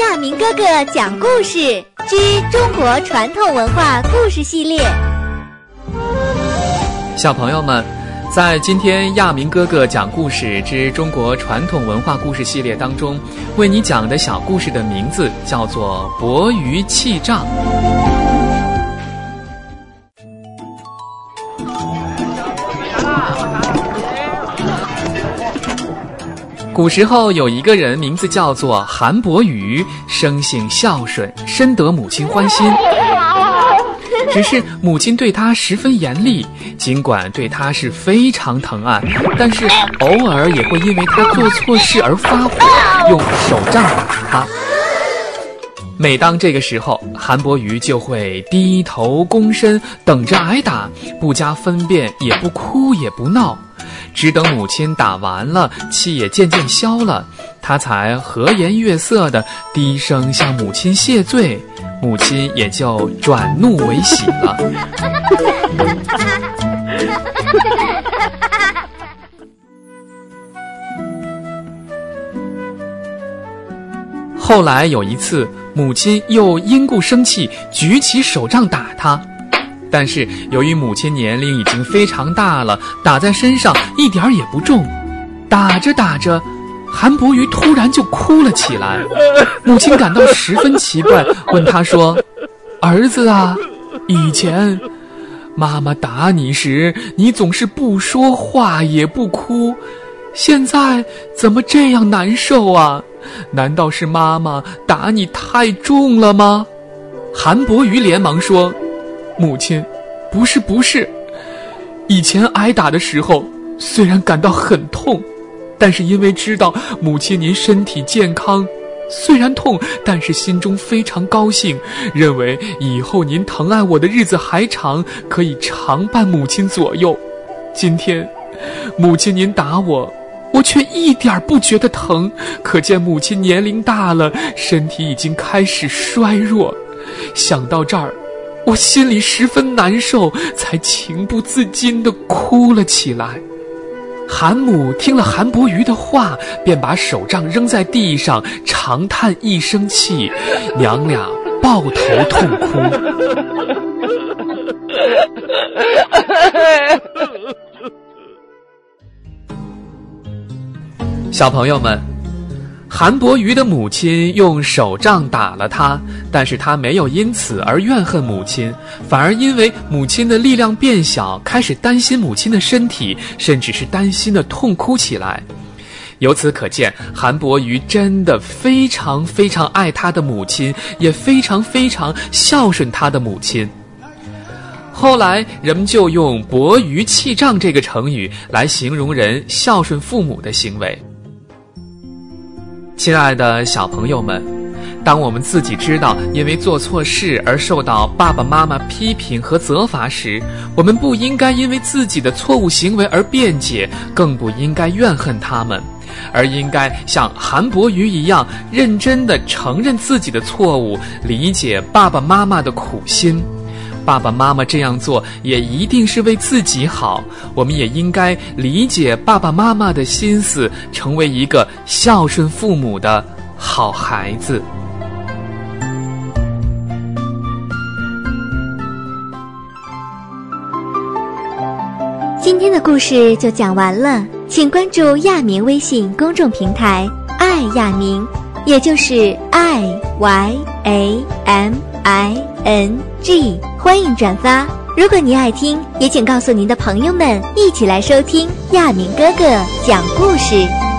亚明哥哥讲故事之中国传统文化故事系列。小朋友们，在今天亚明哥哥讲故事之中国传统文化故事系列当中，为你讲的小故事的名字叫做《博鱼弃丈》。古时候有一个人，名字叫做韩伯瑜，生性孝顺，深得母亲欢心。只是母亲对他十分严厉，尽管对他是非常疼爱，但是偶尔也会因为他做错事而发火，用手杖打他。每当这个时候，韩伯瑜就会低头躬身，等着挨打，不加分辨，也不哭也不闹。只等母亲打完了，气也渐渐消了，他才和颜悦色的低声向母亲谢罪，母亲也就转怒为喜了。后来有一次，母亲又因故生气，举起手杖打他。但是由于母亲年龄已经非常大了，打在身上一点儿也不重。打着打着，韩伯瑜突然就哭了起来。母亲感到十分奇怪，问他说：“儿子啊，以前妈妈打你时，你总是不说话也不哭，现在怎么这样难受啊？难道是妈妈打你太重了吗？”韩伯瑜连忙说。母亲，不是不是，以前挨打的时候，虽然感到很痛，但是因为知道母亲您身体健康，虽然痛，但是心中非常高兴，认为以后您疼爱我的日子还长，可以常伴母亲左右。今天，母亲您打我，我却一点不觉得疼，可见母亲年龄大了，身体已经开始衰弱。想到这儿。我心里十分难受，才情不自禁地哭了起来。韩母听了韩伯瑜的话，便把手杖扔在地上，长叹一声气，娘俩抱头痛哭。小朋友们。韩伯瑜的母亲用手杖打了他，但是他没有因此而怨恨母亲，反而因为母亲的力量变小，开始担心母亲的身体，甚至是担心的痛哭起来。由此可见，韩伯瑜真的非常非常爱他的母亲，也非常非常孝顺他的母亲。后来，人们就用“伯瑜弃杖”这个成语来形容人孝顺父母的行为。亲爱的小朋友们，当我们自己知道因为做错事而受到爸爸妈妈批评和责罚时，我们不应该因为自己的错误行为而辩解，更不应该怨恨他们，而应该像韩伯瑜一样，认真地承认自己的错误，理解爸爸妈妈的苦心。爸爸妈妈这样做也一定是为自己好，我们也应该理解爸爸妈妈的心思，成为一个孝顺父母的好孩子。今天的故事就讲完了，请关注亚明微信公众平台“爱亚明”，也就是 i y a m i n g。欢迎转发，如果您爱听，也请告诉您的朋友们，一起来收听亚明哥哥讲故事。